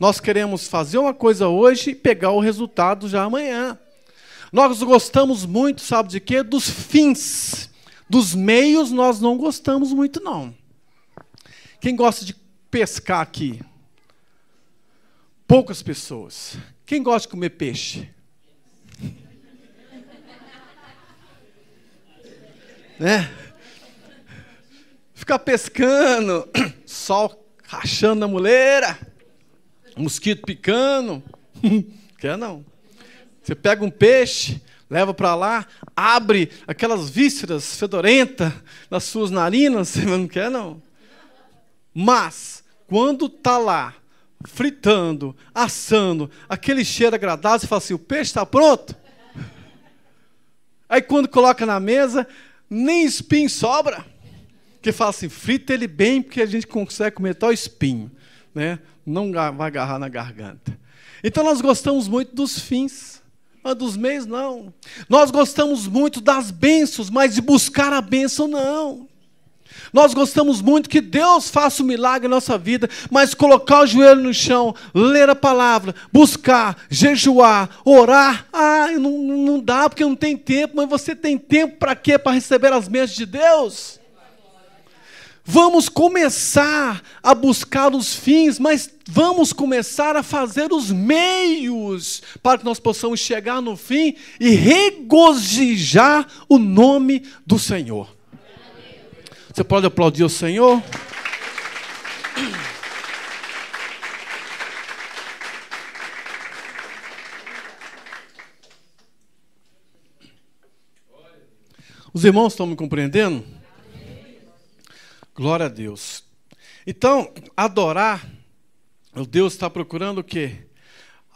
Nós queremos fazer uma coisa hoje e pegar o resultado já amanhã. Nós gostamos muito, sabe de quê? Dos fins. Dos meios nós não gostamos muito, não. Quem gosta de pescar aqui? Poucas pessoas. Quem gosta de comer peixe? [LAUGHS] né? Ficar pescando, [COUGHS] sol rachando na muleira, mosquito picando. [LAUGHS] Quer não? Você pega um peixe, leva para lá, abre aquelas vísceras fedorentas nas suas narinas, [LAUGHS] você não quer não. Mas, quando está lá, fritando, assando, aquele cheiro agradável, você fala assim: o peixe está pronto? Aí quando coloca na mesa, nem espinho sobra. Que fala assim: frita ele bem, porque a gente consegue comer tal espinho, né? não vai agarrar na garganta. Então nós gostamos muito dos fins, mas dos meios não. Nós gostamos muito das bênçãos, mas de buscar a bênção não. Nós gostamos muito que Deus faça um milagre na nossa vida, mas colocar o joelho no chão, ler a palavra, buscar, jejuar, orar, ah, não, não dá porque não tem tempo, mas você tem tempo para quê? Para receber as bênçãos de Deus? Vamos começar a buscar os fins, mas vamos começar a fazer os meios para que nós possamos chegar no fim e regozijar o nome do Senhor. Você pode aplaudir o Senhor? Os irmãos estão me compreendendo? Glória a Deus. Então, adorar, o Deus está procurando o quê?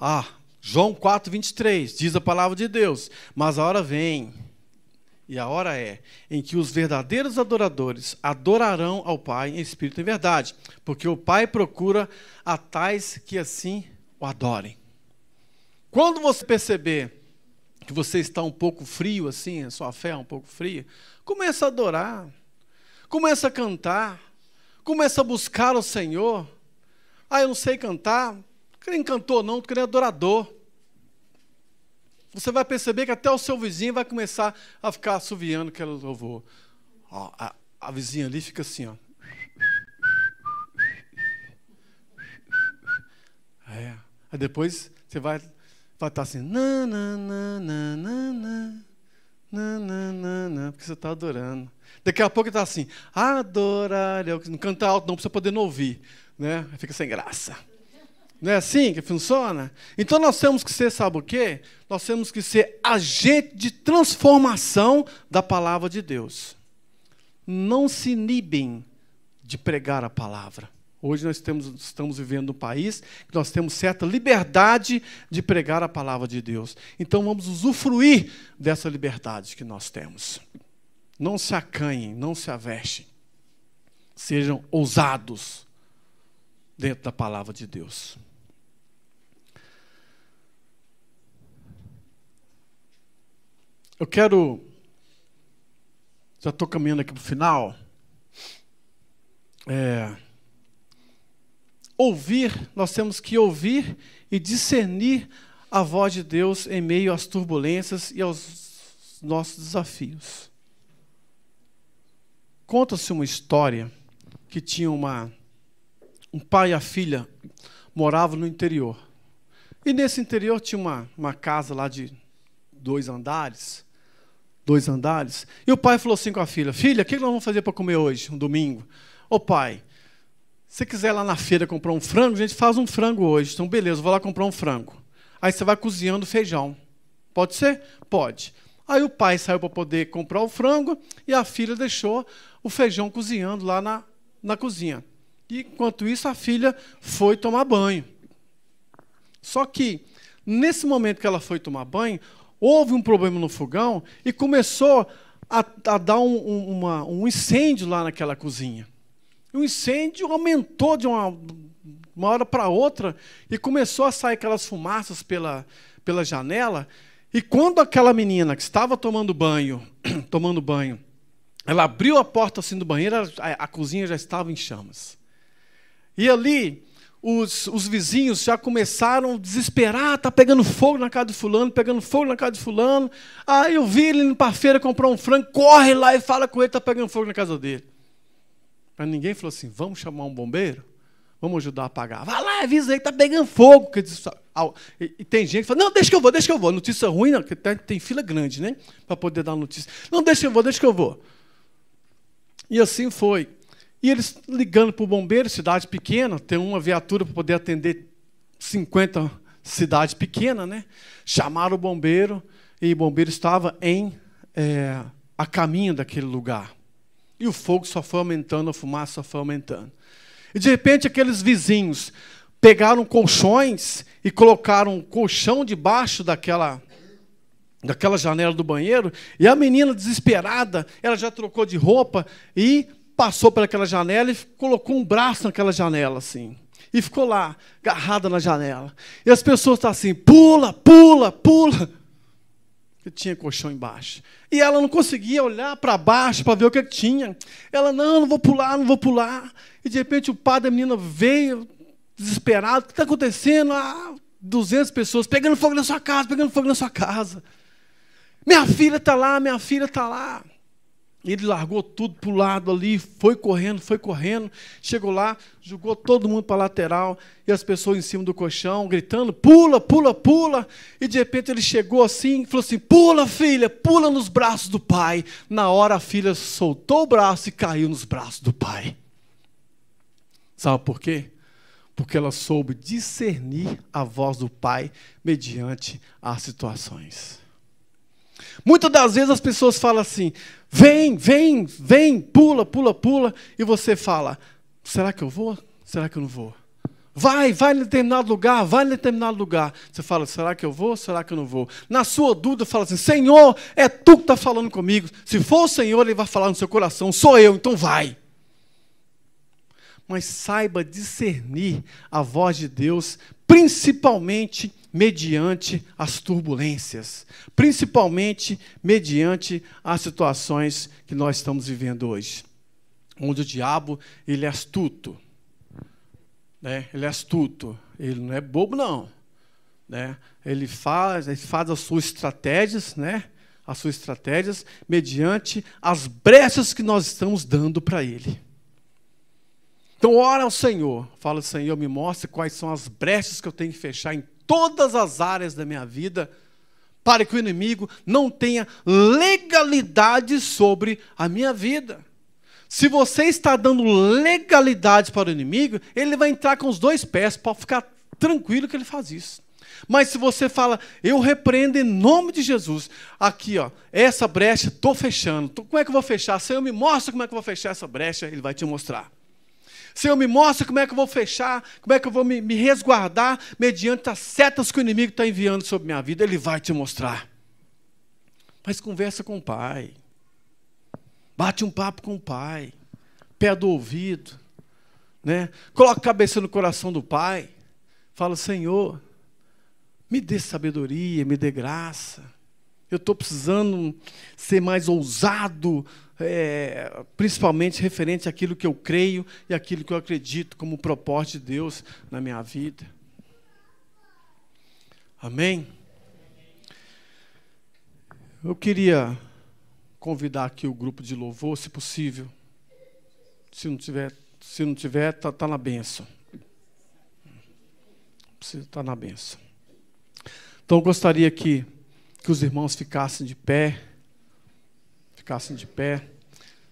Ah, João 4, 23, diz a palavra de Deus. Mas a hora vem e a hora é em que os verdadeiros adoradores adorarão ao Pai em espírito e verdade, porque o Pai procura a tais que assim o adorem. Quando você perceber que você está um pouco frio assim, a sua fé é um pouco fria, começa a adorar, começa a cantar, começa a buscar o Senhor. Ah, eu não sei cantar, nem cantor não, tu é adorador você vai perceber que até o seu vizinho vai começar a ficar assoviando aquele louvor. Ó, a, a vizinha ali fica assim, ó. É. Aí depois você vai, vai estar assim, na, na, na, na, na, na, na, na, na, porque você está adorando. Daqui a pouco está assim, adorar, não canta alto não, para você poder não ouvir. Né? Fica sem graça. Não é assim que funciona? Então nós temos que ser, sabe o quê? Nós temos que ser agente de transformação da palavra de Deus. Não se inibem de pregar a palavra. Hoje nós temos, estamos vivendo um país que nós temos certa liberdade de pregar a palavra de Deus. Então vamos usufruir dessa liberdade que nós temos. Não se acanhem, não se avestem. Sejam ousados dentro da palavra de Deus. Eu quero. Já estou caminhando aqui para o final. É, ouvir, nós temos que ouvir e discernir a voz de Deus em meio às turbulências e aos nossos desafios. Conta-se uma história que tinha uma um pai e a filha moravam no interior. E nesse interior tinha uma, uma casa lá de dois andares. Dois andares. E o pai falou assim com a filha: Filha, o que nós vamos fazer para comer hoje, um domingo? Ô pai, se quiser lá na feira comprar um frango, a gente faz um frango hoje. Então, beleza, vou lá comprar um frango. Aí você vai cozinhando feijão. Pode ser? Pode. Aí o pai saiu para poder comprar o frango e a filha deixou o feijão cozinhando lá na, na cozinha. E, enquanto isso, a filha foi tomar banho. Só que, nesse momento que ela foi tomar banho, houve um problema no fogão e começou a, a dar um, um, uma, um incêndio lá naquela cozinha. O incêndio aumentou de uma, uma hora para outra e começou a sair aquelas fumaças pela, pela janela. E quando aquela menina que estava tomando banho, [CLEARS THROAT] tomando banho, ela abriu a porta assim do banheiro, a, a cozinha já estava em chamas. E ali os, os vizinhos já começaram a desesperar, tá pegando fogo na casa de fulano, pegando fogo na casa de fulano. Aí eu vi ele indo para a feira comprar um frango, corre lá e fala com ele, está pegando fogo na casa dele. Mas ninguém falou assim, vamos chamar um bombeiro? Vamos ajudar a apagar. Vai lá, avisa aí está pegando fogo. E tem gente que fala, não, deixa que eu vou, deixa que eu vou. Notícia ruim, não, tem fila grande, né? Para poder dar notícia. Não, deixa que eu vou, deixa que eu vou. E assim foi. E eles ligando para o bombeiro, cidade pequena, tem uma viatura para poder atender 50 cidades pequenas, né? Chamaram o bombeiro e o bombeiro estava em é, a caminho daquele lugar. E o fogo só foi aumentando, a fumaça só foi aumentando. E de repente aqueles vizinhos pegaram colchões e colocaram um colchão debaixo daquela daquela janela do banheiro, e a menina desesperada, ela já trocou de roupa e passou por aquela janela e colocou um braço naquela janela, assim. E ficou lá, agarrada na janela. E as pessoas estão assim, pula, pula, pula. E tinha colchão embaixo. E ela não conseguia olhar para baixo para ver o que, que tinha. Ela, não, não vou pular, não vou pular. E de repente o pai da menina veio, desesperado. O que está acontecendo? Ah, 200 pessoas pegando fogo na sua casa, pegando fogo na sua casa. Minha filha está lá, minha filha está lá. Ele largou tudo para o lado ali, foi correndo, foi correndo, chegou lá, jogou todo mundo para a lateral e as pessoas em cima do colchão, gritando: pula, pula, pula. E de repente ele chegou assim e falou assim: pula, filha, pula nos braços do pai. Na hora a filha soltou o braço e caiu nos braços do pai. Sabe por quê? Porque ela soube discernir a voz do pai mediante as situações. Muitas das vezes as pessoas falam assim: vem, vem, vem, pula, pula, pula, e você fala: será que eu vou? Será que eu não vou? Vai, vai em determinado lugar, vai em determinado lugar. Você fala, será que eu vou? Será que eu não vou? Na sua dúvida, fala assim: Senhor, é tu que está falando comigo. Se for o Senhor, Ele vai falar no seu coração: sou eu, então vai. Mas saiba discernir a voz de Deus, principalmente mediante as turbulências, principalmente mediante as situações que nós estamos vivendo hoje, onde o diabo ele é astuto, né? Ele é astuto, ele não é bobo não, né? Ele faz, ele faz as suas estratégias, né? As suas estratégias mediante as brechas que nós estamos dando para ele. Então, ora ao Senhor. Fala, Senhor, me mostre quais são as brechas que eu tenho que fechar em todas as áreas da minha vida, para que o inimigo não tenha legalidade sobre a minha vida. Se você está dando legalidade para o inimigo, ele vai entrar com os dois pés, pode ficar tranquilo que ele faz isso. Mas se você fala, eu repreendo em nome de Jesus, aqui, ó, essa brecha, estou fechando. Como é que eu vou fechar? Senhor, me mostra como é que eu vou fechar essa brecha, ele vai te mostrar. Senhor, me mostra como é que eu vou fechar, como é que eu vou me, me resguardar mediante as setas que o inimigo está enviando sobre minha vida. Ele vai te mostrar. Mas conversa com o Pai. Bate um papo com o Pai. Pé do ouvido. Né? Coloca a cabeça no coração do Pai. Fala, Senhor, me dê sabedoria, me dê graça. Eu estou precisando ser mais ousado, é, principalmente referente àquilo que eu creio e àquilo que eu acredito como propósito de Deus na minha vida. Amém? Eu queria convidar aqui o grupo de louvor, se possível. Se não tiver, se não tiver, tá, tá na benção. Precisa estar tá na benção. Então eu gostaria que que os irmãos ficassem de pé, ficassem de pé.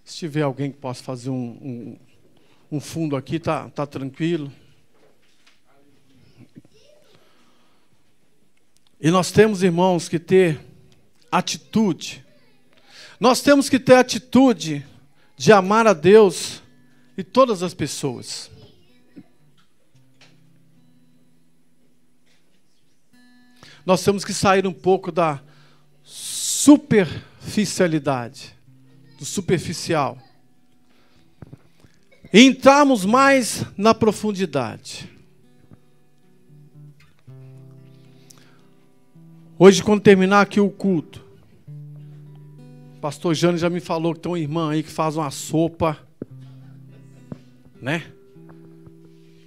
Se tiver alguém que possa fazer um, um, um fundo aqui, tá, tá tranquilo. E nós temos, irmãos, que ter atitude. Nós temos que ter atitude de amar a Deus e todas as pessoas. Nós temos que sair um pouco da superficialidade, superficial. E entrarmos mais na profundidade. Hoje, quando terminar aqui o culto, o pastor Jânio já me falou que tem uma irmã aí que faz uma sopa, né?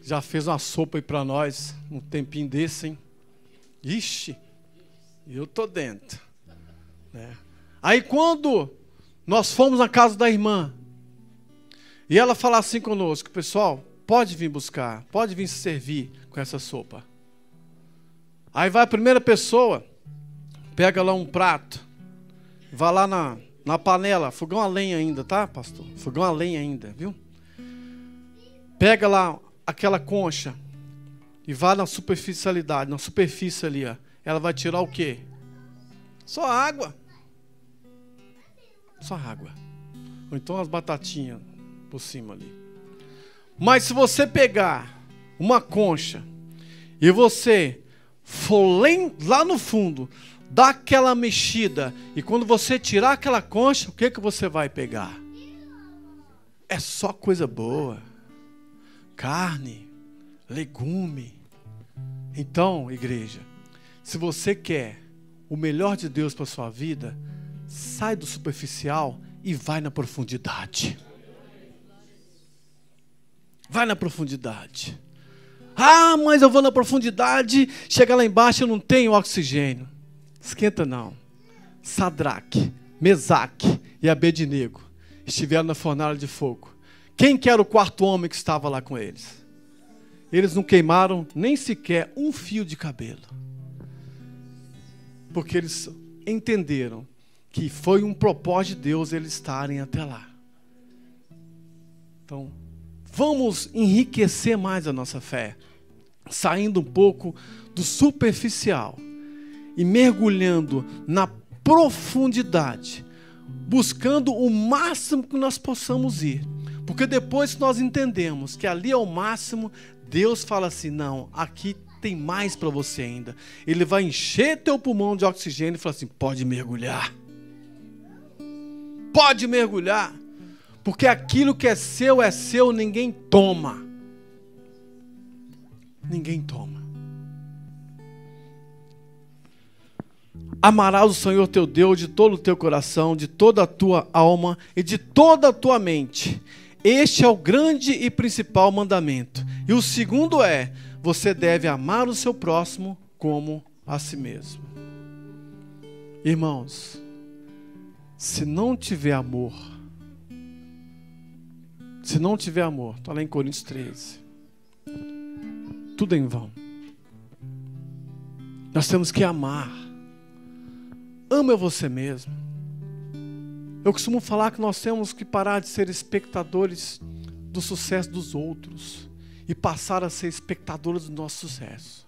Já fez uma sopa aí para nós, um tempinho desse, hein? Ixi, eu tô dentro. Né? Aí quando nós fomos na casa da irmã, e ela fala assim conosco, pessoal, pode vir buscar, pode vir se servir com essa sopa. Aí vai a primeira pessoa, pega lá um prato, vai lá na, na panela, fogão a lenha ainda, tá, pastor? Fogão a lenha ainda, viu? Pega lá aquela concha, e vá na superficialidade, na superfície ali, ó, ela vai tirar o quê? Só água. Só água. Ou então as batatinhas por cima ali. Mas se você pegar uma concha e você for lá no fundo, dar aquela mexida, e quando você tirar aquela concha, o que, que você vai pegar? É só coisa boa. Carne, legume. Então, igreja, se você quer o melhor de Deus para sua vida, sai do superficial e vai na profundidade. Vai na profundidade. Ah, mas eu vou na profundidade, chega lá embaixo eu não tenho oxigênio. Esquenta não. Sadraque, Mesaque e Abednego estiveram na fornalha de fogo. Quem que era o quarto homem que estava lá com eles? eles não queimaram nem sequer um fio de cabelo. Porque eles entenderam que foi um propósito de Deus eles estarem até lá. Então, vamos enriquecer mais a nossa fé, saindo um pouco do superficial e mergulhando na profundidade, buscando o máximo que nós possamos ir. Porque depois que nós entendemos que ali é o máximo, Deus fala assim: não, aqui tem mais para você ainda. Ele vai encher teu pulmão de oxigênio e fala assim: pode mergulhar. Pode mergulhar. Porque aquilo que é seu é seu, ninguém toma. Ninguém toma. Amarás o Senhor teu Deus de todo o teu coração, de toda a tua alma e de toda a tua mente este é o grande e principal mandamento. E o segundo é: você deve amar o seu próximo como a si mesmo. Irmãos, se não tiver amor, se não tiver amor, está lá em Coríntios 13, tudo é em vão. Nós temos que amar. Ama você mesmo. Eu costumo falar que nós temos que parar de ser espectadores do sucesso dos outros e passar a ser espectadores do nosso sucesso.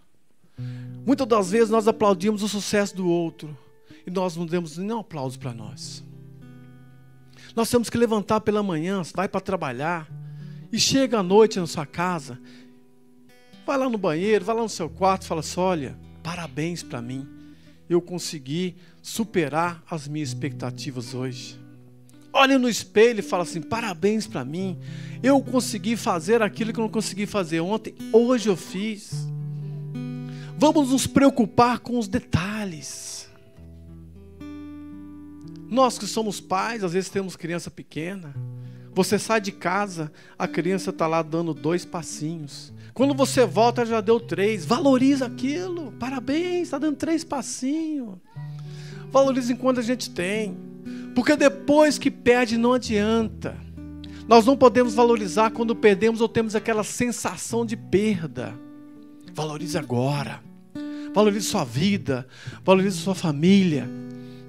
Muitas das vezes nós aplaudimos o sucesso do outro e nós não demos nenhum aplauso para nós. Nós temos que levantar pela manhã, vai para trabalhar e chega à noite na sua casa, vai lá no banheiro, vai lá no seu quarto fala assim: olha, parabéns para mim, eu consegui superar as minhas expectativas hoje olha no espelho e fala assim: parabéns para mim, eu consegui fazer aquilo que eu não consegui fazer ontem, hoje eu fiz. Vamos nos preocupar com os detalhes. Nós que somos pais, às vezes temos criança pequena. Você sai de casa, a criança está lá dando dois passinhos. Quando você volta, já deu três. Valoriza aquilo. Parabéns, está dando três passinhos. Valoriza enquanto a gente tem. Porque depois que perde, não adianta. Nós não podemos valorizar quando perdemos ou temos aquela sensação de perda. Valorize agora. Valorize sua vida. Valorize sua família.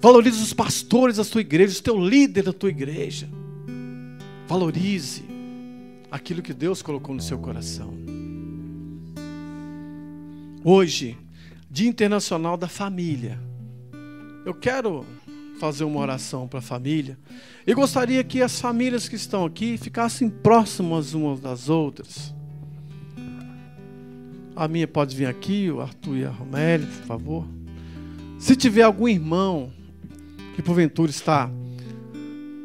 Valorize os pastores da sua igreja, o teu líder da tua igreja. Valorize aquilo que Deus colocou no seu coração. Hoje, Dia Internacional da Família. Eu quero fazer uma oração para a família. E gostaria que as famílias que estão aqui ficassem próximas umas das outras. A minha pode vir aqui, o Arthur e a Romélia, por favor. Se tiver algum irmão que porventura está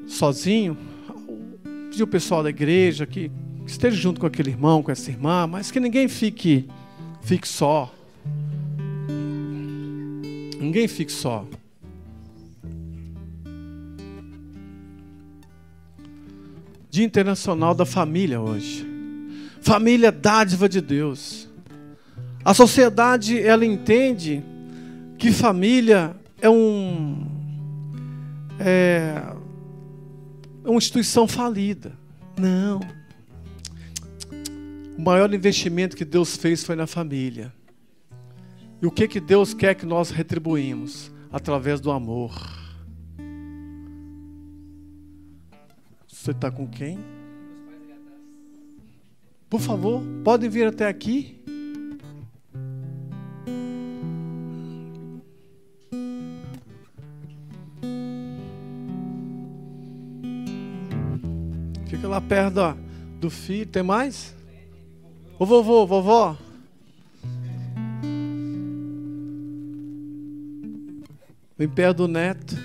sozinho, pedir o pessoal da igreja que esteja junto com aquele irmão, com essa irmã, mas que ninguém fique, fique só. Ninguém fique só. Dia Internacional da Família hoje. Família é dádiva de Deus. A sociedade ela entende que família é um é, uma instituição falida. Não. O maior investimento que Deus fez foi na família. E o que, que Deus quer que nós retribuímos? Através do amor. Você está com quem? Por favor, podem vir até aqui. Lá perto do filho. Tem mais? Ô vovô, vovó. Vem perto do neto.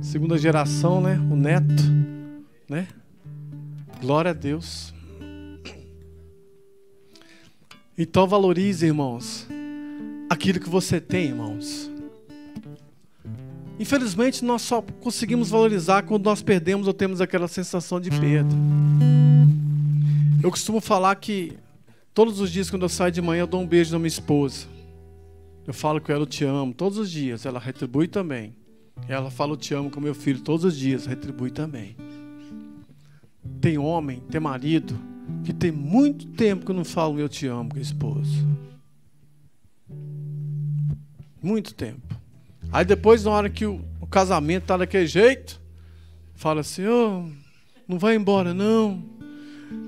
Segunda geração, né? O neto, né? Glória a Deus. Então valorize, irmãos, aquilo que você tem, irmãos. Infelizmente, nós só conseguimos valorizar quando nós perdemos ou temos aquela sensação de perda. Eu costumo falar que todos os dias, quando eu saio de manhã, eu dou um beijo na minha esposa. Eu falo com ela, eu te amo, todos os dias. Ela retribui também. Ela fala, eu te amo com meu filho todos os dias, retribui também. Tem homem, tem marido, que tem muito tempo que não fala eu te amo com a esposa. Muito tempo. Aí depois, na hora que o, o casamento tá daquele jeito, fala assim, oh, não vai embora não.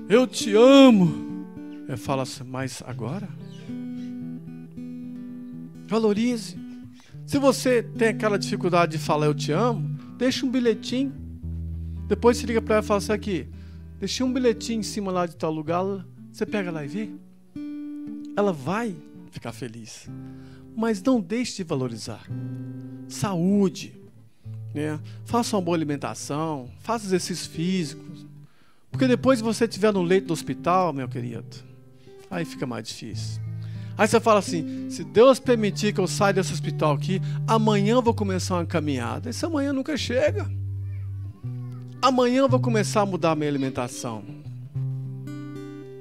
Eu te amo. Eu falo assim, mas agora? Valorize. Se você tem aquela dificuldade de falar eu te amo, deixa um bilhetinho. Depois se liga para ela e fala assim aqui, deixei um bilhetinho em cima lá de tal lugar, você pega lá e vê. Ela vai ficar feliz. Mas não deixe de valorizar. Saúde, né? Faça uma boa alimentação, faça exercícios físicos. Porque depois você estiver no leito do hospital, meu querido, aí fica mais difícil. Aí você fala assim: se Deus permitir que eu saia desse hospital aqui, amanhã eu vou começar uma caminhada. Esse amanhã nunca chega. Amanhã eu vou começar a mudar a minha alimentação.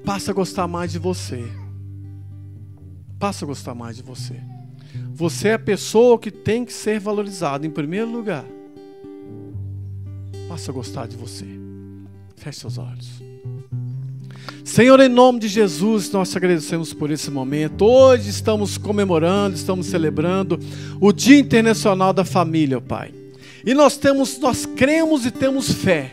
Passa a gostar mais de você. Passa a gostar mais de você. Você é a pessoa que tem que ser valorizada em primeiro lugar. Passa a gostar de você. Feche seus olhos. Senhor, em nome de Jesus, nós te agradecemos por esse momento. Hoje estamos comemorando, estamos celebrando o Dia Internacional da Família, Pai. E nós temos, nós cremos e temos fé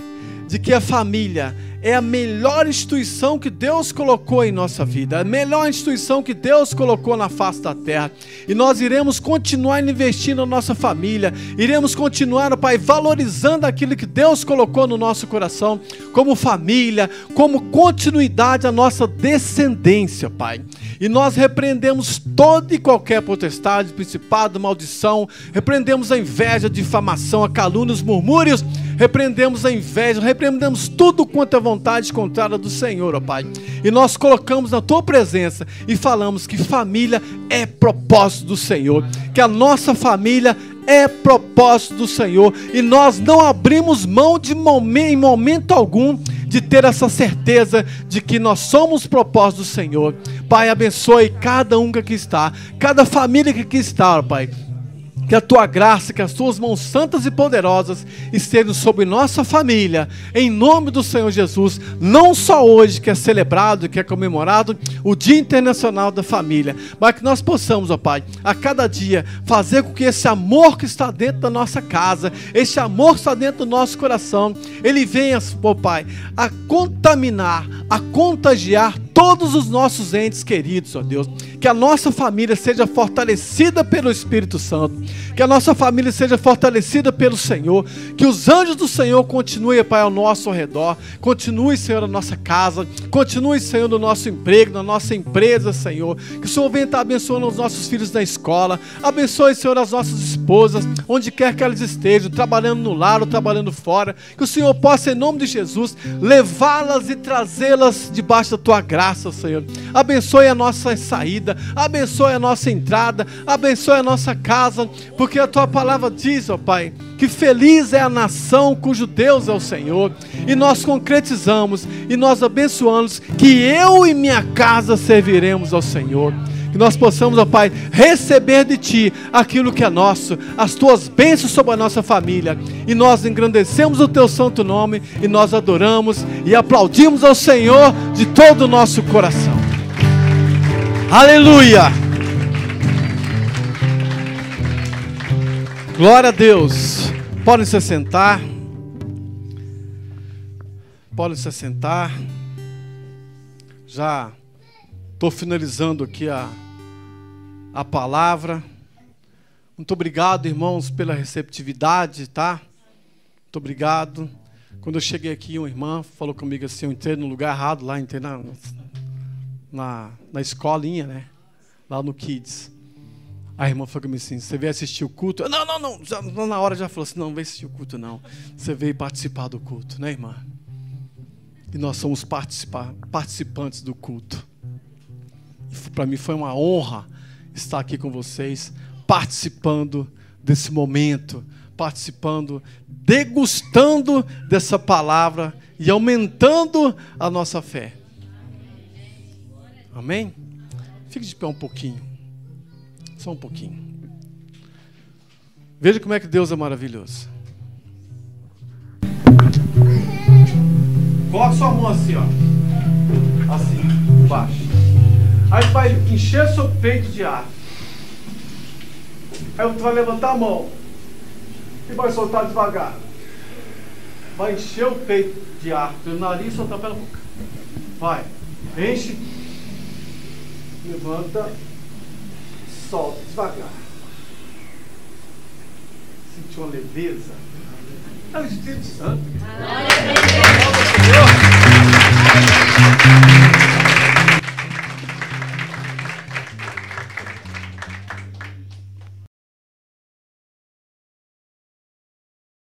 de que a família é a melhor instituição que Deus colocou em nossa vida, a melhor instituição que Deus colocou na face da terra. E nós iremos continuar investindo na nossa família, iremos continuar, Pai, valorizando aquilo que Deus colocou no nosso coração, como família, como continuidade à nossa descendência, Pai. E nós repreendemos toda e qualquer potestade, principado, maldição, repreendemos a inveja, a difamação, a calúnia, os murmúrios, repreendemos a inveja, repreendemos tudo quanto é vontade contrária do Senhor, ó Pai. E nós colocamos na tua presença e falamos que família é propósito do Senhor, que a nossa família é propósito do Senhor e nós não abrimos mão de momento, em momento algum de ter essa certeza de que nós somos propósito do Senhor. Pai, abençoe cada um que aqui está, cada família que aqui está, Pai. Que a tua graça, que as tuas mãos santas e poderosas estejam sobre nossa família, em nome do Senhor Jesus, não só hoje que é celebrado, que é comemorado o Dia Internacional da Família, mas que nós possamos, ó Pai, a cada dia fazer com que esse amor que está dentro da nossa casa, esse amor que está dentro do nosso coração, ele venha, ó Pai, a contaminar, a contagiar todos os nossos entes queridos, ó Deus. Que a nossa família seja fortalecida pelo Espírito Santo. Que a nossa família seja fortalecida pelo Senhor. Que os anjos do Senhor continuem, Pai, ao nosso redor. Continue, Senhor, na nossa casa. Continue, Senhor, no nosso emprego, na nossa empresa, Senhor. Que o Senhor venha estar abençoando os nossos filhos na escola. Abençoe, Senhor, as nossas esposas, onde quer que elas estejam, trabalhando no lar ou trabalhando fora. Que o Senhor possa, em nome de Jesus, levá-las e trazê-las debaixo da tua graça, Senhor. Abençoe a nossa saída, abençoe a nossa entrada, abençoe a nossa casa, porque a tua palavra diz, ó Pai, que feliz é a nação cujo Deus é o Senhor. E nós concretizamos e nós abençoamos que eu e minha casa serviremos ao Senhor. Que nós possamos, ó Pai, receber de Ti aquilo que é nosso, as Tuas bênçãos sobre a nossa família. E nós engrandecemos o Teu santo nome e nós adoramos e aplaudimos ao Senhor de todo o nosso coração. Aleluia! Glória a Deus. Podem se sentar. Podem se sentar. Já estou finalizando aqui a, a palavra. Muito obrigado, irmãos, pela receptividade, tá? Muito obrigado. Quando eu cheguei aqui, uma irmã falou comigo assim: eu entrei no lugar errado lá, entrei na, na, na escolinha, né? Lá no Kids. A irmã falou comigo assim: você veio assistir o culto? Não, não, não. Já, na hora já falou assim: não, não veio assistir o culto, não. Você veio participar do culto, né, irmã? E nós somos participantes do culto. Para mim foi uma honra estar aqui com vocês, participando desse momento, participando, degustando dessa palavra e aumentando a nossa fé. Amém? Fique de pé um pouquinho. Só um pouquinho. Veja como é que Deus é maravilhoso. Coloque sua mão assim, ó. Assim, embaixo. Aí vai encher seu peito de ar. Aí você vai levantar a mão. E vai soltar devagar. Vai encher o peito de ar pelo nariz e soltar pela boca. Vai. Enche. Levanta. Solta devagar. Sentiu uma leveza? É o Espírito Santo. Glória a Deus.